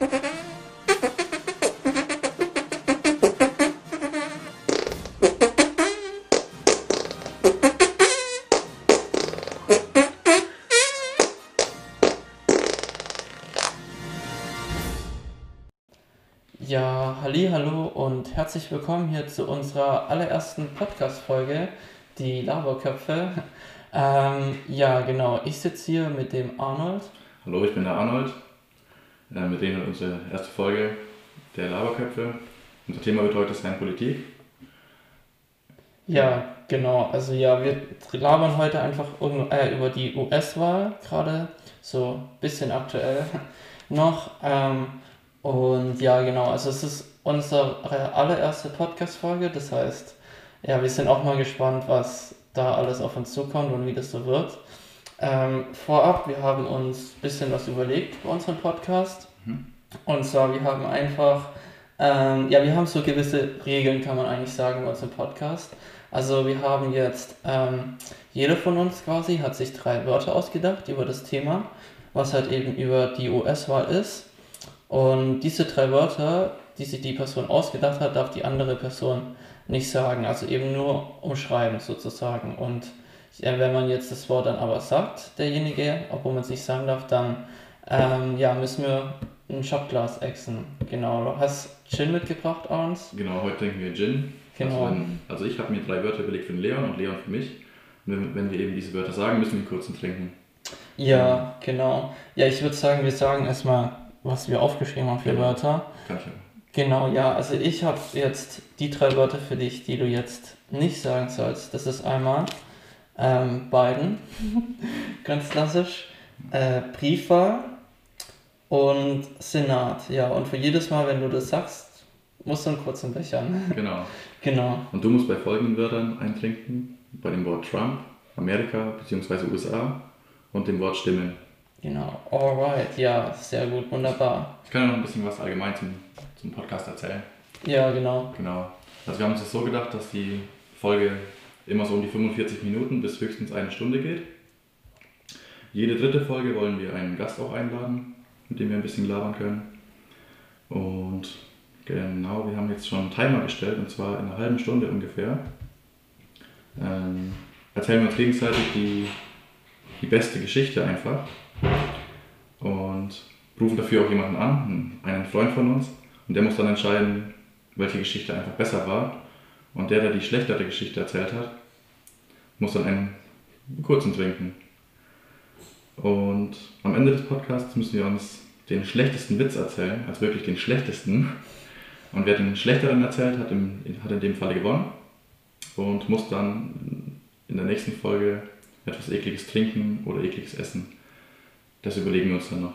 Ja, halli, hallo und herzlich willkommen hier zu unserer allerersten Podcast-Folge, die Laberköpfe. Ähm, ja, genau, ich sitze hier mit dem Arnold. Hallo, ich bin der Arnold. Äh, mit denen unsere erste Folge der Laberköpfe. Unser Thema wird heute sein Politik. Ja, genau, also ja, wir labern heute einfach äh, über die US-Wahl, gerade so ein bisschen aktuell noch. Ähm, und ja, genau, also es ist unsere allererste Podcast-Folge, das heißt, ja, wir sind auch mal gespannt, was da alles auf uns zukommt und wie das so wird. Ähm, vorab, wir haben uns ein bisschen was überlegt bei unserem Podcast. Mhm. Und zwar, wir haben einfach, ähm, ja, wir haben so gewisse Regeln, kann man eigentlich sagen, bei unserem Podcast. Also wir haben jetzt, ähm, jeder von uns quasi hat sich drei Wörter ausgedacht über das Thema, was halt eben über die US-Wahl ist. Und diese drei Wörter, die sich die Person ausgedacht hat, darf die andere Person nicht sagen. Also eben nur umschreiben sozusagen. Und ja, wenn man jetzt das Wort dann aber sagt, derjenige, obwohl man es nicht sagen darf, dann ähm, ja, müssen wir ein Shotglas exen. Genau. Du hast Gin mitgebracht, Arns. Genau, heute trinken wir Gin. Genau. Also, wenn, also ich habe mir drei Wörter überlegt für den Leon und Leon für mich. Und wenn, wenn wir eben diese Wörter sagen, müssen wir kurz trinken. Ja, genau. Ja, ich würde sagen, wir sagen erstmal, was wir aufgeschrieben haben für Genau. Wörter. Ich ja. Genau, ja, also ich habe jetzt die drei Wörter für dich, die du jetzt nicht sagen sollst. Das ist einmal ähm, Biden, ganz klassisch, äh, Briefwahl und Senat. Ja, und für jedes Mal, wenn du das sagst, musst du einen kurzen Bechern. Genau. genau. Und du musst bei folgenden Wörtern eintrinken. Bei dem Wort Trump, Amerika bzw. USA und dem Wort Stimmen. Genau. Alright, ja, sehr gut, wunderbar. Ich kann ja noch ein bisschen was allgemein zum, zum Podcast erzählen. Ja, genau. Genau. Also wir haben uns das so gedacht, dass die Folge immer so um die 45 Minuten bis höchstens eine Stunde geht. Jede dritte Folge wollen wir einen Gast auch einladen, mit dem wir ein bisschen labern können. Und genau, wir haben jetzt schon einen Timer gestellt, und zwar in einer halben Stunde ungefähr. Ähm, erzählen wir uns gegenseitig die, die beste Geschichte einfach. Und rufen dafür auch jemanden an, einen Freund von uns. Und der muss dann entscheiden, welche Geschichte einfach besser war. Und der, der die schlechtere Geschichte erzählt hat, muss dann einen kurzen trinken. Und am Ende des Podcasts müssen wir uns den schlechtesten Witz erzählen, also wirklich den schlechtesten. Und wer den schlechteren erzählt hat, im, hat in dem Falle gewonnen und muss dann in der nächsten Folge etwas ekliges trinken oder ekliges essen. Das überlegen wir uns dann noch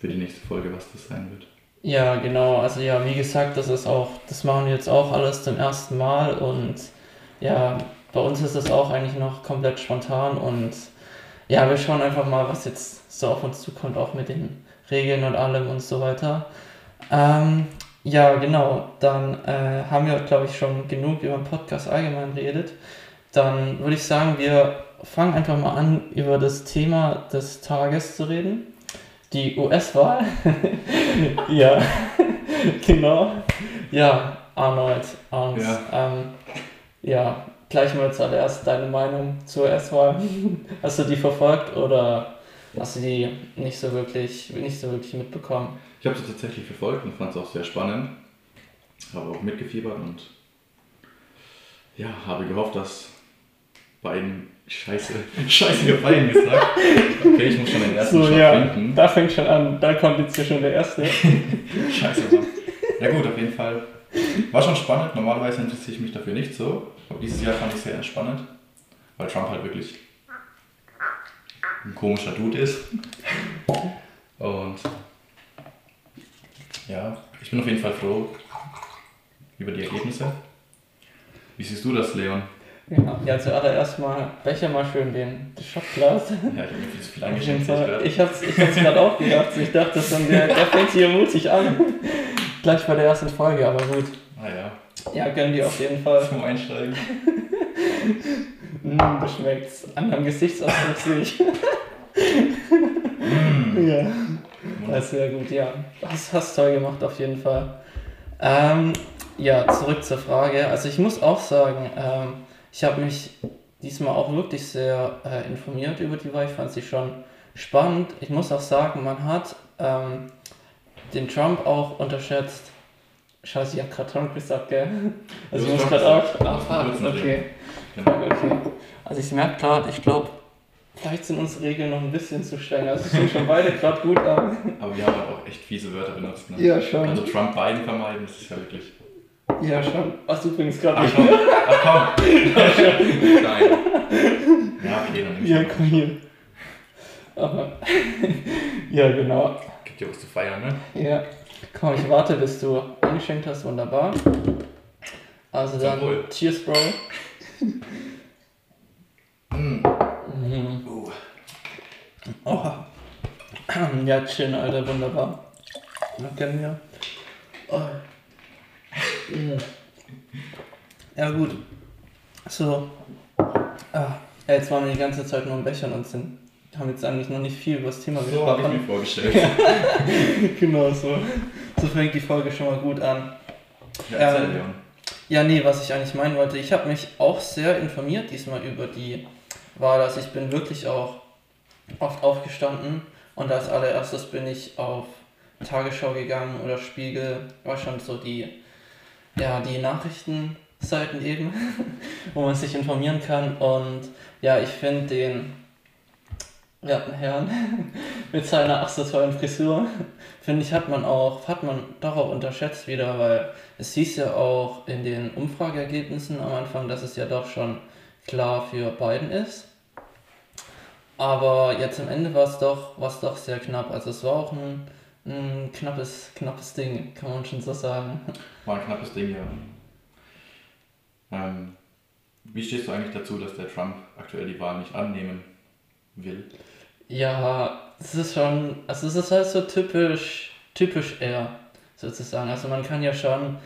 für die nächste Folge, was das sein wird. Ja, genau. Also ja, wie gesagt, das ist auch, das machen wir jetzt auch alles zum ersten Mal und ja, bei uns ist das auch eigentlich noch komplett spontan und ja, wir schauen einfach mal, was jetzt so auf uns zukommt, auch mit den Regeln und allem und so weiter. Ähm, ja, genau. Dann äh, haben wir, glaube ich, schon genug über den Podcast allgemein geredet. Dann würde ich sagen, wir fangen einfach mal an, über das Thema des Tages zu reden. Die US-Wahl. ja, genau. Ja, Arnold, Arns. Ja. Ähm, ja, gleich mal zuallererst deine Meinung zur US-Wahl. Hast du die verfolgt oder hast du die nicht so wirklich, nicht so wirklich mitbekommen? Ich habe sie tatsächlich verfolgt und fand es auch sehr spannend. Habe auch mitgefiebert und ja, habe gehofft, dass Biden Scheiße, Scheiße, Biden gesagt. Okay, ich muss schon den ersten So, Shot ja, trinken. da fängt schon an, da kommt jetzt hier schon der erste. Scheiße, Mann. Ja gut, auf jeden Fall. War schon spannend. Normalerweise interessiere ich mich dafür nicht so. Aber dieses Jahr fand ich es sehr entspannend. Weil Trump halt wirklich ein komischer Dude ist. Und ja, ich bin auf jeden Fall froh über die Ergebnisse. Wie siehst du das, Leon? Ja, ja zuallererst mal Becher mal schön den das Shotglas. Ja, ich habe viel zu viel eingeschenkt. ich ich hab's gerade auch gedacht. Ich dachte, das dann der, der fängt hier mutig an. Gleich bei der ersten Folge, aber gut. Ah ja, gönn dir auf jeden Fall. zum Einsteigen. Mm, das schmeckt's. An deinem Gesichtsausdruck sehe ich. Mm, Ja. Ja, sehr gut, ja. Hast, hast toll gemacht, auf jeden Fall. Ähm, ja, zurück zur Frage. Also ich muss auch sagen, ähm, ich habe mich diesmal auch wirklich sehr äh, informiert über die Wahl. Ich fand sie schon spannend. Ich muss auch sagen, man hat ähm, den Trump auch unterschätzt. Scheiße, ich habe gerade Trump gesagt, gell? Also ich muss gerade auch. Fuck, okay. Fuck, okay. Also ich merke gerade, ich glaube, vielleicht sind unsere Regeln noch ein bisschen zu streng. Also es sind schon beide gerade gut an. Aber wir haben halt auch echt fiese Wörter benutzt. Ne? Ja, schon. Also Trump Biden vermeiden, das ist ja wirklich. Ja, schon. Was du übrigens gerade Ach nicht. komm, ach komm. Nein. Ja, okay, dann ich Ja, komm hier. Aber, ja, genau. Was zu feiern, ne? Ja. Komm, ich warte, bis du eingeschenkt hast. Wunderbar. Also dann, Wohl. cheers, Bro. Mm. Mhm. Uh. Oh. Ja, chill, Alter, wunderbar. Kennen wir. Oh. Ja, gut. So. Ah. Jetzt waren wir die ganze Zeit nur im Bechern und sind, haben jetzt eigentlich noch nicht viel über das Thema So habe ich gesprochen. mir vorgestellt. genau so. So fängt die Folge schon mal gut an. Ja, Ähm. Ja, nee, was ich eigentlich meinen wollte, ich habe mich auch sehr informiert diesmal über die Wahl. Also ich bin wirklich auch oft aufgestanden und als allererstes bin ich auf Tagesschau gegangen oder Spiegel, war schon so die, ja, die Nachrichtenseiten eben, wo man sich informieren kann. Und ja, ich finde den werten Herrn mit seiner ach so tollen Frisur, finde ich, hat man auch, hat man doch auch unterschätzt wieder, weil es hieß ja auch in den Umfrageergebnissen am Anfang, dass es ja doch schon klar für Biden ist. Aber jetzt am Ende war es doch, war es doch sehr knapp. Also es war auch ein, ein knappes, knappes Ding, kann man schon so sagen. War ein knappes Ding, ja. Ähm, wie stehst du eigentlich dazu, dass der Trump aktuell die Wahl nicht annehmen will? Ja, es ist schon, also es ist halt so typisch, typisch er, sozusagen. Also man kann ja schon,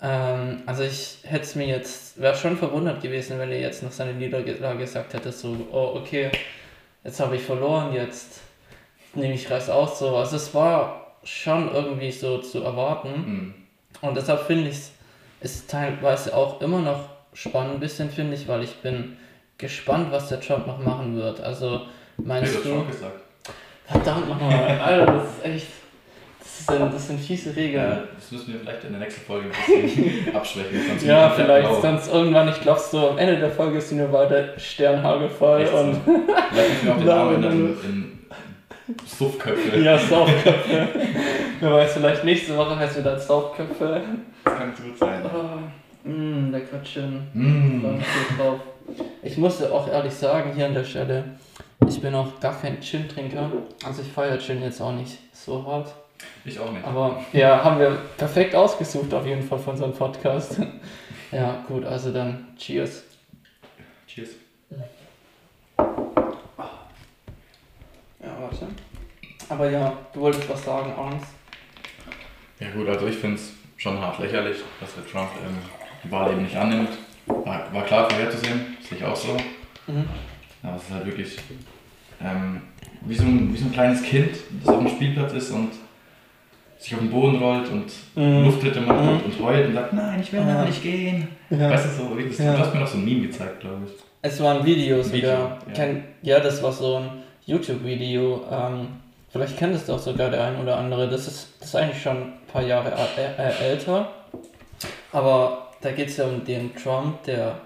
ähm, also ich hätte es mir jetzt, wäre schon verwundert gewesen, wenn er jetzt nach seiner Niederlage gesagt hätte, so, oh okay, jetzt habe ich verloren, jetzt nehme ich Reis aus, so. Also es war schon irgendwie so zu erwarten. Hm. Und deshalb finde ich es ist teilweise auch immer noch spannend, ein bisschen finde ich, weil ich bin gespannt, was der Trump noch machen wird. Also meinst du hast du? schon gesagt. Verdammt nochmal, Alter, das ist echt. Das sind, das sind fiese Regeln. Ja, das müssen wir vielleicht in der nächsten Folge ein bisschen abschwächen. Ja, vielleicht blau. sonst irgendwann, ich glaube so am Ende der Folge ist die nur weiter sternhagelvoll Echt so. und Vielleicht müssen wir auch den Namen in, in Suffköpfe. ja, Saufköpfe. Wer weiß, vielleicht nächste Woche heißt wieder Saufköpfe. Das kann gut sein. Oh, mh. Mm. Mich so drauf. Ich musste auch ehrlich sagen, hier an der Stelle, ich bin auch gar kein Gin-Trinker. Also ich feiere Gin jetzt auch nicht so hart. Ich auch nicht. Aber ja, haben wir perfekt ausgesucht auf jeden Fall von unserem Podcast. Ja, gut, also dann Cheers. Cheers. Ja, warte. Aber ja, du wolltest was sagen, Arns. Ja gut, also ich finde es schon hart lächerlich, dass der Trump ähm, die Wahl eben nicht annimmt. War, war klar vorherzusehen, sehe ich auch so. Mhm. Aber es ist halt wirklich ähm, wie, so ein, wie so ein kleines Kind, das auf dem Spielplatz ist und sich auf den Boden rollt und Mhm. Lufttritte macht Mhm. und, und heult und sagt, nein, ich will da nicht gehen. Ja. Weißt du, so, wie das, Ja. du hast mir noch so ein Meme gezeigt, glaube ich. Es war ein Video sogar. Ja. Kenn, ja, das war so ein YouTube-Video. Ähm, vielleicht kennt es doch sogar der ein oder andere. Das ist, das ist eigentlich schon ein paar Jahre ä- äh, älter. Aber da geht es ja um den Trump, der,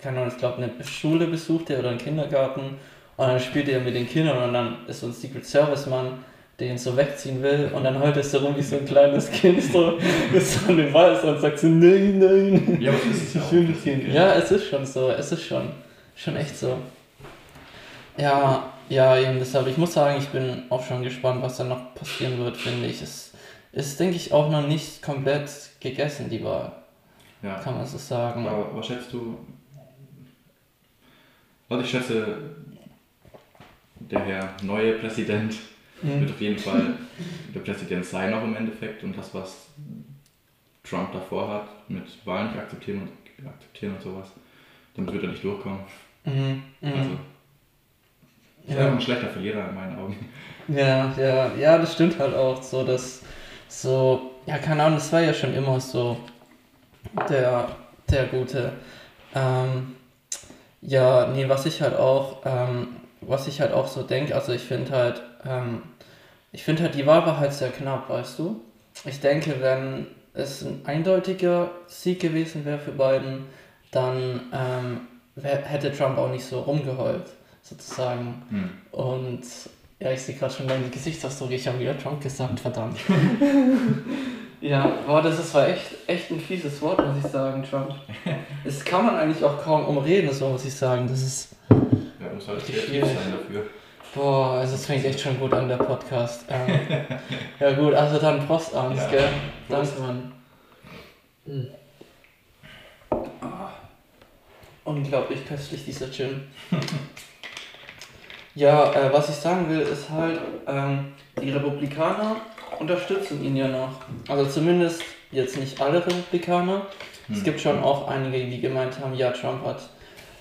keine Ahnung, ich glaube, eine Schule besuchte oder einen Kindergarten. Und dann spielt er mit den Kindern und dann ist so ein Secret Service Mann, der ihn so wegziehen will. Und dann heult es so rum wie so ein kleines Kind, so, so an dem Wald und sagt so, nein, nein. Ja, aber das ist ja auch. Nicht gehen. Ja, es ist schon so. Es ist schon, schon echt so. Ja, ja, eben deshalb. Ich muss sagen, ich bin auch schon gespannt, was dann noch passieren wird, finde ich. Es ist, denke ich, auch noch nicht komplett gegessen, die Wahl. Ja. Kann man so sagen. Aber was schätzt du? Also ich schätze, der Herr neue Präsident wird Mhm. auf jeden Fall der Präsident sein auch im Endeffekt und das, was Trump davor hat, mit Wahlen nicht akzeptieren und akzeptieren und sowas, damit wird er nicht durchkommen. Mhm. Mhm. Also ist ja. ein schlechter Verlierer in meinen Augen. Ja, ja, ja, das stimmt halt auch so, dass so, ja, keine Ahnung, das war ja schon immer so der, der Gute. Ähm, ja, nee, was ich halt auch, ähm, was ich halt auch so denke, also ich finde halt, ähm, ich finde halt, die Wahl war halt sehr knapp, weißt du? Ich denke, wenn es ein eindeutiger Sieg gewesen wäre für Biden, dann ähm, hätte Trump auch nicht so rumgeheult, sozusagen. Hm. Und ja, ich sehe gerade schon deinen Gesichtsausdruck, ich habe wieder Trump gesagt, verdammt. ja, boah, das ist war echt, echt ein fieses Wort, muss ich sagen, Trump. Das kann man eigentlich auch kaum umreden, so muss ich sagen. Das ist. Muss halt kreativ sein dafür. Boah, also es fängt echt schon gut an, der Podcast. Ähm, ja gut, also dann Prostangst, ja, gell? Prost. Danke, Mann. Hm. Oh. Unglaublich köstlich, dieser Gin. ja, äh, was ich sagen will, ist halt, ähm, die Republikaner unterstützen ihn ja noch. Also zumindest jetzt nicht alle Republikaner. Hm. Es gibt schon auch einige, die gemeint haben, ja, Trump hat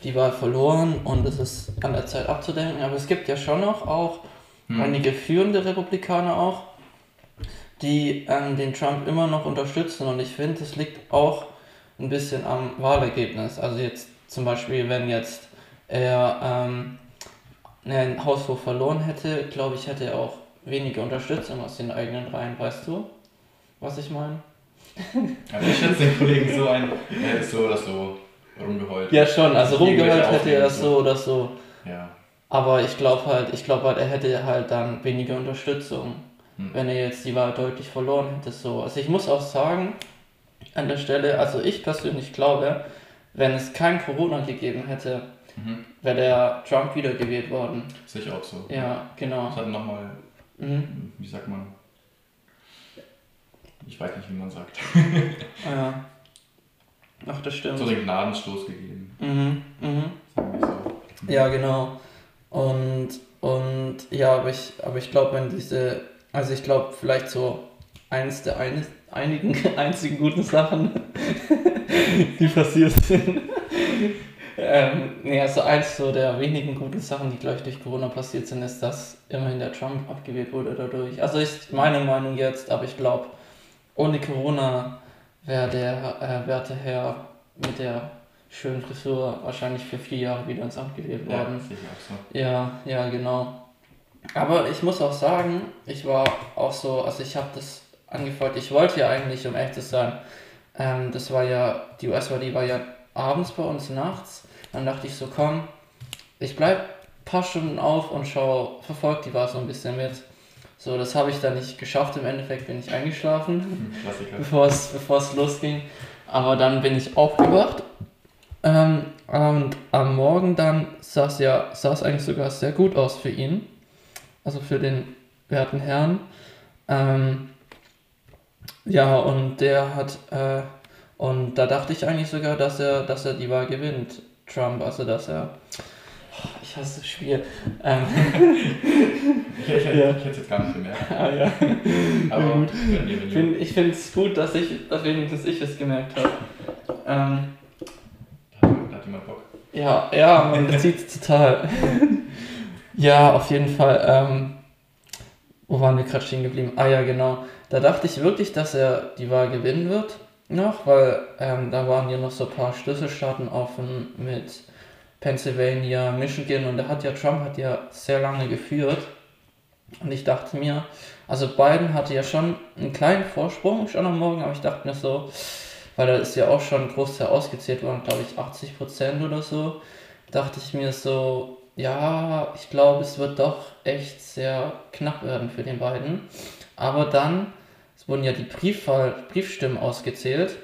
die Wahl verloren und es ist an der Zeit abzudenken. Aber es gibt ja schon noch auch hm. einige führende Republikaner auch, die ähm, den Trump immer noch unterstützen. Und ich finde, es liegt auch ein bisschen am Wahlergebnis. Also jetzt zum Beispiel, wenn jetzt er ähm, einen Haushof verloren hätte, glaube ich, hätte er auch weniger Unterstützung aus den eigenen Reihen. Weißt du, was ich meine? Also ich schätze den Kollegen so ein, ist so oder so rumgeheult. Ja, schon, also rumgeheult hätte er so oder so. Ja. Aber ich glaube halt, ich glaube halt, er hätte halt dann weniger Unterstützung, hm. wenn er jetzt die Wahl deutlich verloren hätte. So. Also ich muss auch sagen, an der Stelle, also ich persönlich glaube, wenn es kein Corona gegeben hätte, mhm. wäre der Trump wiedergewählt worden. Sicher auch so. Ja, genau. Das hat nochmal, mhm. wie sagt man, ich weiß nicht, wie man sagt. ja. Ach, das stimmt. So den Gnadenstoß gegeben. Mhm, mhm. So. Ja, genau. Und, und ja, aber ich, aber ich glaube, wenn diese, also ich glaube, vielleicht so eines der ein, einigen einzigen guten Sachen, die passiert sind. ähm, nee, also eins so der wenigen guten Sachen, die gleich durch Corona passiert sind, ist, dass immerhin der Trump abgewählt wurde dadurch. Also ist meine Meinung jetzt, aber ich glaube, ohne Corona wäre der äh, werte Herr mit der schönen Frisur wahrscheinlich für vier Jahre wieder ins Amt gewählt worden. Ja, so. ja, ja, genau. Aber ich muss auch sagen, ich war auch so, also ich habe das angefeuert, ich wollte ja eigentlich, um echt zu sein, ähm, das war ja, die US-Wahl, die war ja abends bei uns nachts. Dann dachte ich so, komm, ich bleib ein paar Stunden auf und schau, verfolgt die Wahl so ein bisschen mit. So, das habe ich dann nicht geschafft. Im Endeffekt bin ich eingeschlafen, hm, bevor es, bevor es losging. Aber dann bin ich aufgewacht. Ähm, und am Morgen dann sah es ja sah es eigentlich sogar sehr gut aus für ihn. Also für den werten Herrn. Ähm, ja, und der hat, äh, und da dachte ich eigentlich sogar, dass er, dass er die Wahl gewinnt, Trump. Also dass er ich hasse das Spiel. Ähm. ich, ich, ja. ich hätte es jetzt gar nicht gemerkt. Ah, ja. Aber gut. ich finde es gut, dass, ich, dass wenigstens ich es gemerkt habe. Ähm. Da hat jemand Bock. Ja, ja, man sieht es total. ja, auf jeden Fall. Ähm, wo waren wir gerade stehen geblieben? Ah ja, genau. Da dachte ich wirklich, dass er die Wahl gewinnen wird noch, weil ähm, da waren ja noch so ein paar Schlüsselstaaten offen mit Pennsylvania, Michigan und da hat ja Trump hat ja sehr lange geführt. Und ich dachte mir, also Biden hatte ja schon einen kleinen Vorsprung schon am Morgen, aber ich dachte mir so, weil da ist ja auch schon ein Großteil ausgezählt worden, glaube ich 80 Prozent oder so, dachte ich mir so, ja, ich glaube, es wird doch echt sehr knapp werden für den beiden. Aber dann, es wurden ja die Briefwahl, Briefstimmen ausgezählt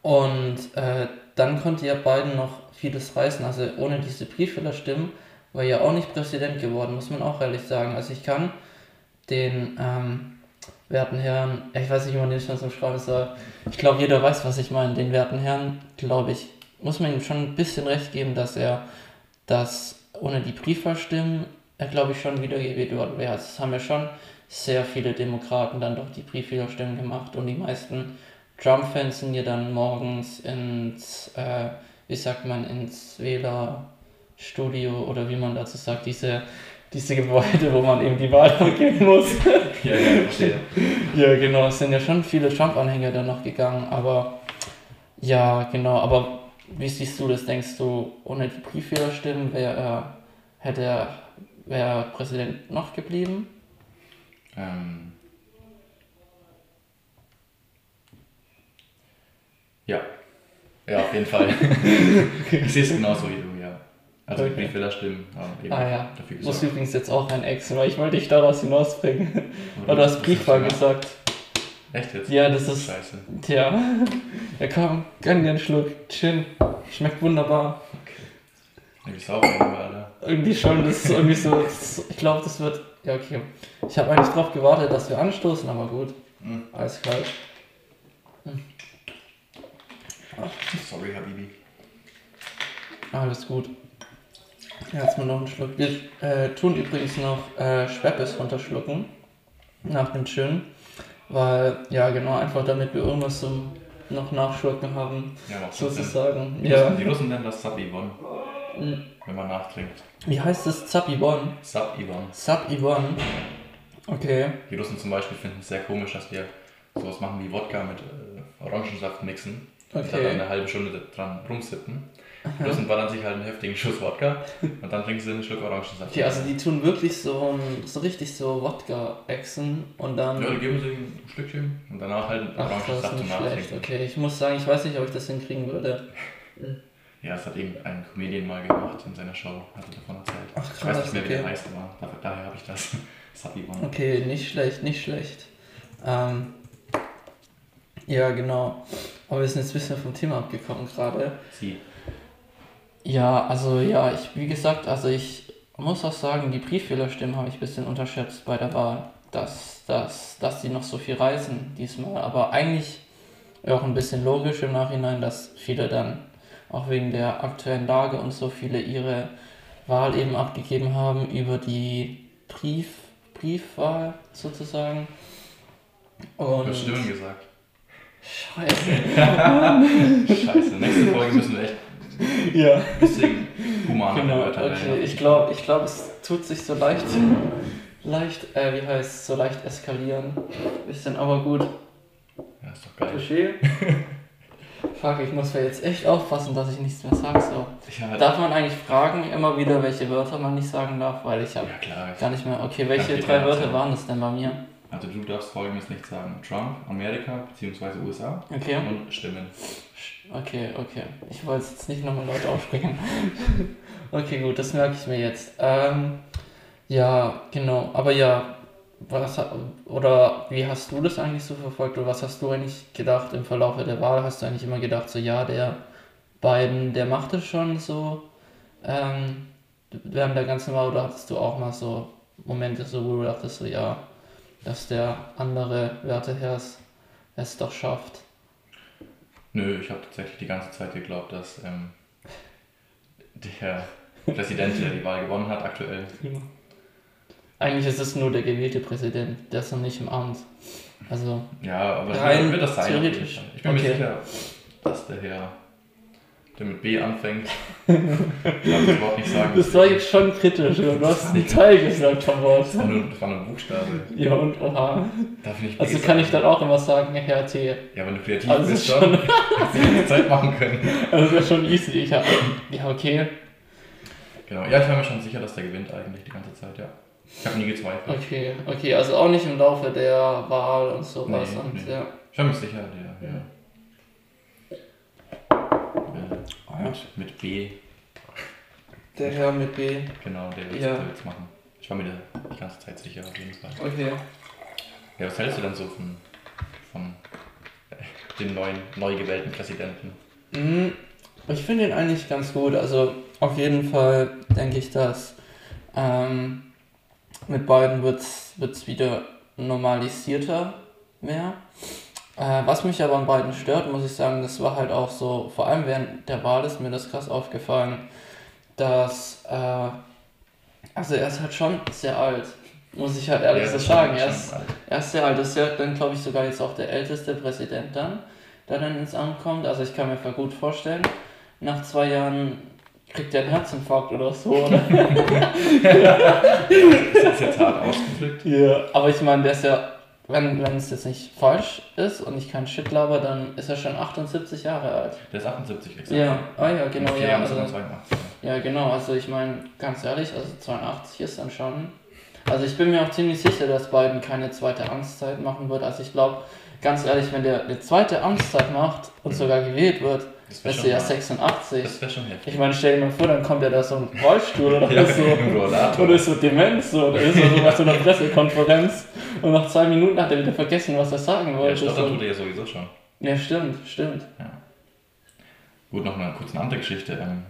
und äh, dann konnte ja Biden noch vieles reißen. Also ohne diese Briefwählerstimmen war ja auch nicht Präsident geworden, muss man auch ehrlich sagen. Also ich kann den ähm, werten Herrn, ich weiß nicht, wie man den schon so schreiben soll, ich glaube, jeder weiß, was ich meine. Den werten Herrn, glaube ich, muss man ihm schon ein bisschen recht geben, dass er das ohne die Briefwahlstimmen, er glaube ich schon wiedergewählt worden wäre. Also es haben ja schon sehr viele Demokraten dann doch die Briefwählerstimmen gemacht und die meisten Trump-Fans sind ja dann morgens ins äh, wie sagt man, ins Wählerstimmenzentrum Studio oder wie man dazu sagt, diese, diese Gebäude, wo man eben die Wahl angeben muss. Ja, ja, verstehe. ja, genau, es sind ja schon viele Trump-Anhänger da noch gegangen, aber ja, genau, aber wie siehst du das? Denkst du, ohne die Brieffehlerstimmen wäre er, hätte er, wäre Präsident noch geblieben? Ähm, ja. Ja, auf jeden Fall. ich sehe es genauso wie du, ja. Also Okay. okay. Brieffehlerstimmen haben eben Ah ja, dafür muss gesorgt. übrigens jetzt auch ein Ex, weil ich wollte dich daraus hinausbringen. Weil du hast Briefwahl gesagt. Echt jetzt? Ja, das ist, Scheiße. tja. Ja komm, gönn dir einen Schluck, Chin. Schmeckt wunderbar. Ich sauber irgendwann, Alter. Irgendwie schon, das ist irgendwie so, das, ich glaube, das wird, ja okay. Ich habe eigentlich drauf gewartet, dass wir anstoßen, aber gut, Hm. alles kalt. Sorry, Habibi. Alles gut. Jetzt mal noch einen Schluck. Wir äh, tun übrigens noch äh, Schweppes runterschlucken. Nach dem Chin. Weil, ja genau, einfach damit wir irgendwas zum noch nachschlucken haben, Ja, sozusagen. Die, Ja. Russen, die Russen nennen das Sub-Yvonne, Mhm. wenn man nachtrinkt. Wie heißt es? Zapibon? Sub-Yvonne. Sub-Yvonne. Okay. Die Russen zum Beispiel finden es sehr komisch, dass wir sowas machen wie Wodka mit äh, Orangensaft mixen und dann Okay. eine halbe Stunde dran rumsippen. Die Russen ballern sich halt einen heftigen Schuss Wodka und dann trinken sie einen Schluck Orangensaft. Okay, also die tun wirklich so, so richtig so Wodka-Exen und dann. ja, die geben sie ein Stückchen und danach halt einen Ach, das ist Orangensaft zum. Nachtrinken. Okay, ich muss sagen, ich weiß nicht, ob ich das hinkriegen würde. Ja, das hat eben ein Comedian mal gemacht in seiner Show, hat er davon erzählt. Ach, ich weiß krass, nicht mehr, wie okay. der heißt, aber daher habe ich das. Sub-Yvonne. Okay, nicht schlecht, nicht schlecht. Ähm, ja, genau. Aber wir sind jetzt ein bisschen vom Thema abgekommen gerade. Sie. Ja, also ja, ich, wie gesagt, also ich muss auch sagen, die Brieffehlerstimmen habe ich ein bisschen unterschätzt bei der Wahl, dass, dass, dass die noch so viel reisen diesmal. Aber eigentlich auch ein bisschen logisch im Nachhinein, dass viele dann auch wegen der aktuellen Lage und so viele ihre Wahl eben abgegeben haben über die Brief, Briefwahl sozusagen. Und Stimmen gesagt. Scheiße. Scheiße, nächste Folge müssen wir echt Ja. ein bisschen humaner Genau, Wörter okay. Ich glaube, ich glaub, es tut sich so leicht, leicht, äh, wie heißt es, so leicht eskalieren. Bisschen, aber gut. Ja, ist doch geil. Touché. Fuck, ich muss ja jetzt echt aufpassen, dass ich nichts mehr sage. So. Ja, Darf man eigentlich fragen, immer wieder, welche Wörter man nicht sagen darf? Weil ich habe ja gar nicht mehr. Okay, welche drei Wörter. waren das denn bei mir? Also du darfst folgendes nicht sagen. Trump, Amerika bzw. USA Okay. und Stimmen. Okay, okay. Ich wollte es jetzt nicht nochmal laut aufspringen. okay, gut, das merke ich mir jetzt. Ähm, ja, genau. Aber ja, was oder wie hast du das eigentlich so verfolgt oder was hast du eigentlich gedacht im Verlauf der Wahl? Hast du eigentlich immer gedacht, so ja, der Biden, der macht es schon so ähm, während der ganzen Wahl oder hattest du auch mal so Momente, so wo du dachtest, so ja, dass der andere Werteherr es, es doch schafft? Nö, ich habe tatsächlich die ganze Zeit geglaubt, dass ähm, der Präsident, der die Wahl gewonnen hat, aktuell. Eigentlich ist es nur der gewählte Präsident, der ist noch nicht im Amt. Also, Ja, aber Rein wird, das sein. theoretisch. Ich bin Okay. mir sicher, dass der Herr, der mit B anfängt, ich darf das Wort nicht sagen. das war jetzt schon kritisch, du hast einen Teil gesagt vom Wort. Das war nur, das war nur ein Buchstabe. Ja, und oha. Darf ich nicht B Also kann ich dann auch immer sagen, Herr T. Ja, wenn du kreativ Also bist, schon- schon. Hättest du die Zeit machen können. Also das wäre schon easy. Ich hab, ja, okay. Genau. Ja, ich war mir schon sicher, dass der gewinnt eigentlich die ganze Zeit, ja. Ich habe nie gezweifelt. Okay, okay. Also auch nicht im Laufe der Wahl und sowas. Nee, und nee. ja. Ich war mir sicher, der, ja. Äh, mit, mit B, Der Herr mit B. genau, der wird Ja. ja. machen. Ich war mir da die ganze Zeit sicher, auf jeden Fall. Okay. Ja, was hältst du denn so von, von äh, dem neuen, neu gewählten Präsidenten? Mhm. Ich finde ihn eigentlich ganz gut. Also auf jeden Fall denke ich, dass ähm, mit beiden wird es wieder normalisierter mehr. Äh, was mich aber an beiden stört, muss ich sagen, das war halt auch so, vor allem während der Wahl ist mir das krass aufgefallen, dass, äh, also er ist halt schon sehr alt, muss ich halt ehrlich Ja, so sagen. Er ist, er ist sehr alt, das ist ja dann, glaube ich, sogar jetzt auch der älteste Präsident dann, der dann ins Amt kommt. Also ich kann mir gut vorstellen, nach zwei Jahren kriegt der einen Herzinfarkt oder so, oder? das ist jetzt hart ausgedrückt. Ja, aber ich meine, der ist ja, wenn, wenn es jetzt nicht falsch ist und ich keinen Shit laber, dann ist er schon 78 Jahre alt. Der ist 78, exakt. Ja, ah ja, genau, ja. Also, ist 82. ja, genau, also ich meine, ganz ehrlich, also 82 ist dann schon. Also ich bin mir auch ziemlich sicher, dass Biden keine zweite Amtszeit machen wird. Also ich glaube, ganz ehrlich, wenn der eine zweite Amtszeit macht und sogar gewählt wird, Das wäre ja mal- 86. das wär schon heftig. Ich meine, stell dir mal vor, dann kommt er da so ein Rollstuhl oder Ja, so. Rollator. Oder ist so Demenz so, oder ist so bei so einer Pressekonferenz und nach zwei Minuten hat er wieder vergessen, was er sagen Ja, wollte. stottern so. tut er ja sowieso schon. Ja, stimmt, stimmt. Gut, noch eine kurze andere Geschichte. Ähm,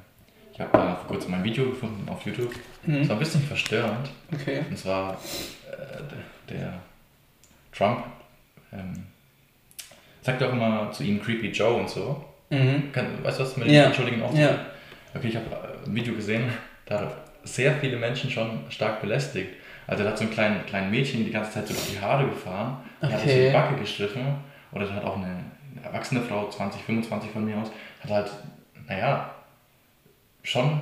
Ich habe da vor kurzem ein Video gefunden auf YouTube. Das Mhm. war ein bisschen verstörend. Okay. Und zwar äh, der, der Trump ähm, sagt auch immer zu ihm Creepy Joe und so. Mhm. Kann, weißt du, was mit Ja. dem Entschuldigen auch Ja. Okay, ich habe ein Video gesehen, da hat sehr viele Menschen schon stark belästigt. Also er hat so ein kleines kleinen Mädchen die ganze Zeit so durch die Haare gefahren, die hat so Okay. die Backe gestriffen. Oder da hat auch eine, eine erwachsene Frau, 20, 25 von mir aus, hat halt, naja, schon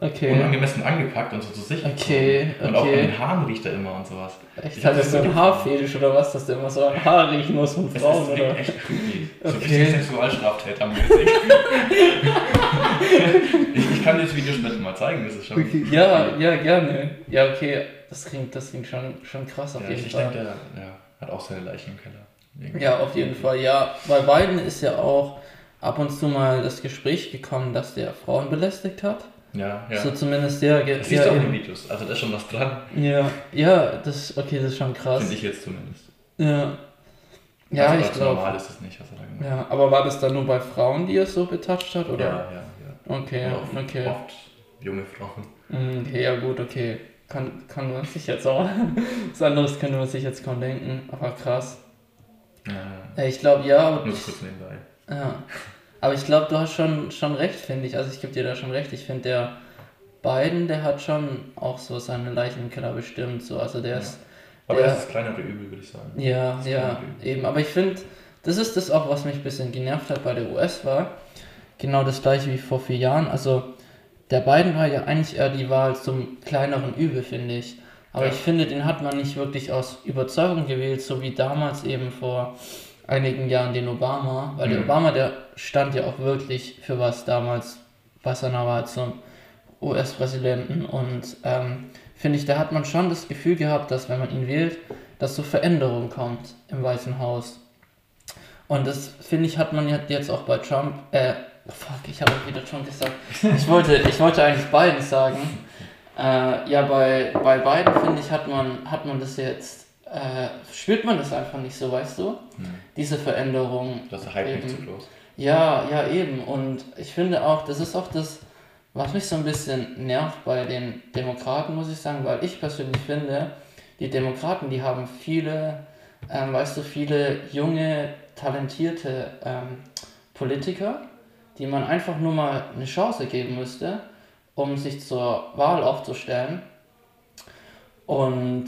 Okay. unangemessen angepackt und so zu sich. Okay, Und auch an okay. den Haaren riecht er immer und sowas. Echt, Ich hat das so einen so- Haarfetisch oder was, dass der immer so an Haar riechen muss von Das Frauen, ist oder? echt creepy. So ein Okay. bisschen Sexualstraftätermäßig. ich, ich kann dir das Video später mal zeigen, das ist schon. Okay. Ja, ja, gerne. Ja, okay, das klingt, das klingt schon, schon krass auf Ja, jeden ich Fall. denke, der, der hat auch seine Leichen im Keller. Irgendwie. Ja, auf jeden Fall. Ja, bei beiden ist ja auch ab und zu mal das Gespräch gekommen, dass der Frauen belästigt hat. Ja, ja. So zumindest der. ge- das siehst ja, du auch in. Videos. Also da ist schon was dran, ja, ja, das, okay, das ist schon krass. finde ich jetzt zumindest. Ja, ja also, ich glaube. normal ist es nicht, was er da gemacht Ja, aber war das dann nur bei Frauen, die er so betatscht hat, oder? Ja, ja, ja. Okay, auch okay. Oft junge Frauen. Mm, Okay, ja gut, okay. Kann, kann man sich jetzt auch. Was anderes könnte man sich jetzt kaum denken, aber krass. Ja, Ja, ich glaube, ja, nur kurz nebenbei. Ja. Aber ich glaube, du hast schon, schon recht, finde ich. Also ich gebe dir da schon recht. Ich finde, der Biden, der hat schon auch so seine Leichen im Keller bestimmt. So. Also der Ja. ist. Aber Ja. das ist das kleinere Übel, würde ich sagen. Ja, ja, eben. Aber ich finde, das ist das auch, was mich ein bisschen genervt hat bei der US-Wahl. Genau das gleiche wie vor vier Jahren. Also der Biden war ja eigentlich eher die Wahl zum kleineren Übel, finde ich. Aber Ja. ich finde, den hat man nicht wirklich aus Überzeugung gewählt, so wie damals eben vor einigen Jahren den Obama. Weil der Mhm. Obama, der stand ja auch wirklich für was damals bei seiner Wahl zum US-Präsidenten. Und ähm, finde ich, da hat man schon das Gefühl gehabt, dass wenn man ihn wählt, dass so Veränderung kommt im Weißen Haus. Und das, finde ich, hat man jetzt auch bei Trump, äh, fuck, ich habe wieder Trump gesagt. Ich wollte, ich wollte eigentlich Biden sagen. Äh, ja, bei, bei Biden, finde ich, hat man, hat man das jetzt, äh, spürt man das einfach nicht so, weißt du? Hm. Diese Veränderung. Das ist Hype nicht Eben. zu groß. Ja, ja, eben. Und ich finde auch, das ist auch das, was mich so ein bisschen nervt bei den Demokraten, muss ich sagen, weil ich persönlich finde, die Demokraten, die haben viele, ähm, weißt du, viele junge, talentierte ähm, Politiker, die man einfach nur mal eine Chance geben müsste, um sich zur Wahl aufzustellen. Und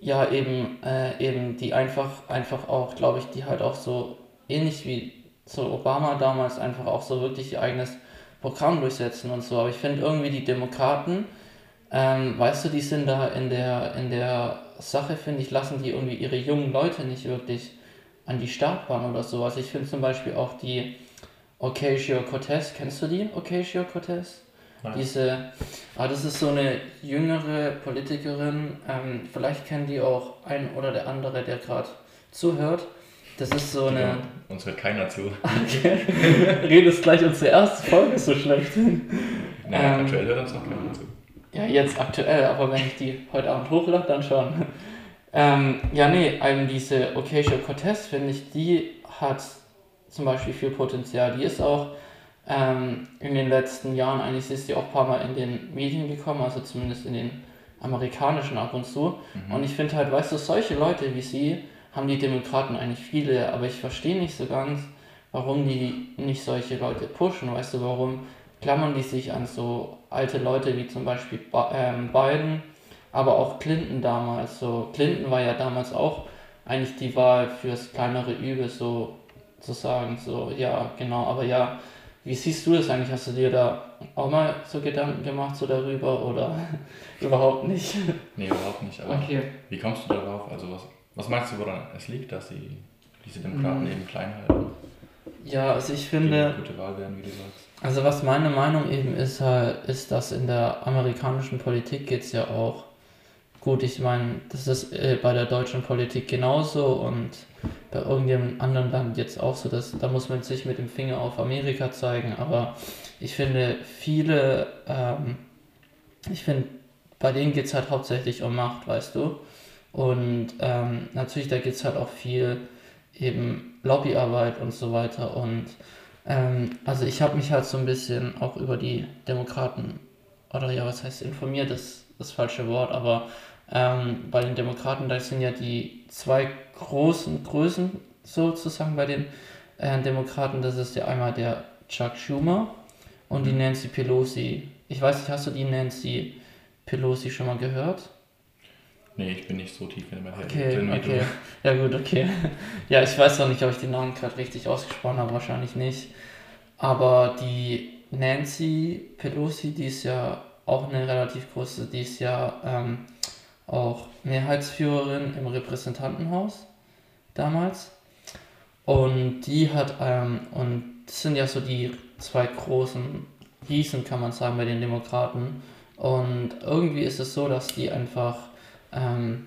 ja, eben, äh, eben die einfach, einfach auch, glaube ich, die halt auch so ähnlich wie so Obama damals einfach auch so wirklich ihr eigenes Programm durchsetzen und so. Aber ich finde irgendwie die Demokraten, ähm, weißt du, die sind da in der, in der Sache, finde ich, lassen die irgendwie ihre jungen Leute nicht wirklich an die Startbahn oder so. Also ich finde zum Beispiel auch die Ocasio-Cortez, kennst du die, Ocasio-Cortez? Nein. Diese, ah, das ist so eine jüngere Politikerin, ähm, vielleicht kennen die auch ein oder der andere, der gerade zuhört. Das ist so eine. Ja, uns hört keiner zu. Redest gleich unsere erste Folge ist so schlecht. Naja, Ähm, aktuell hört uns noch keiner zu. Ja, jetzt aktuell, aber wenn ich die heute Abend hochlade, dann schon. Ähm, ja, nee, eben diese Ocasio-Cortez, finde ich, die hat zum Beispiel viel Potenzial. Die ist auch ähm, in den letzten Jahren, eigentlich ist sie auch ein paar Mal in den Medien gekommen, also zumindest in den amerikanischen ab und zu. Mhm. Und ich finde halt, weißt du, solche Leute wie sie haben die Demokraten eigentlich viele, aber ich verstehe nicht so ganz, warum die nicht solche Leute pushen. Weißt du, warum klammern die sich an so alte Leute wie zum Beispiel ähm, Biden, aber auch Clinton damals. So, Clinton war ja damals auch eigentlich die Wahl fürs kleinere Übel, so zu sagen. So, ja, genau, aber ja, wie siehst du das eigentlich? Hast du dir da auch mal so Gedanken gemacht so darüber oder überhaupt nicht? Nee, überhaupt nicht. Aber Okay. wie kommst du darauf? Also was, was meinst du, woran es liegt, dass sie diese Demokraten Mhm. eben klein halten? Ja, also ich finde, eine gute Wahl werden, wie du sagst. also was meine Meinung eben ist, halt, ist, dass in der amerikanischen Politik geht es ja auch gut. Ich meine, das ist äh, bei der deutschen Politik genauso und bei irgendeinem anderen Land jetzt auch so, dass da muss man sich mit dem Finger auf Amerika zeigen. Aber ich finde, viele, ähm, ich finde, bei denen geht es halt hauptsächlich um Macht, weißt du. Und ähm, natürlich, da geht es halt auch viel eben Lobbyarbeit und so weiter. Und ähm, also ich habe mich halt so ein bisschen auch über die Demokraten, oder ja, was heißt informiert, ist das falsche Wort, aber ähm, bei den Demokraten, da sind ja die zwei großen Größen sozusagen bei den äh, Demokraten, das ist ja einmal der Chuck Schumer und die Mhm. Nancy Pelosi. Ich weiß nicht, hast du die Nancy Pelosi schon mal gehört? Nee, ich bin nicht so tief in der Materie Okay, drin okay. Ja gut, okay. Ja, ich weiß noch nicht, ob ich den Namen gerade richtig ausgesprochen habe, wahrscheinlich nicht. Aber die Nancy Pelosi, die ist ja auch eine relativ große, die ist ja ähm, auch Mehrheitsführerin im Repräsentantenhaus damals. Und die hat, ähm, und das sind ja so die zwei großen Riesen, kann man sagen, bei den Demokraten. Und irgendwie ist es so, dass die einfach ähm,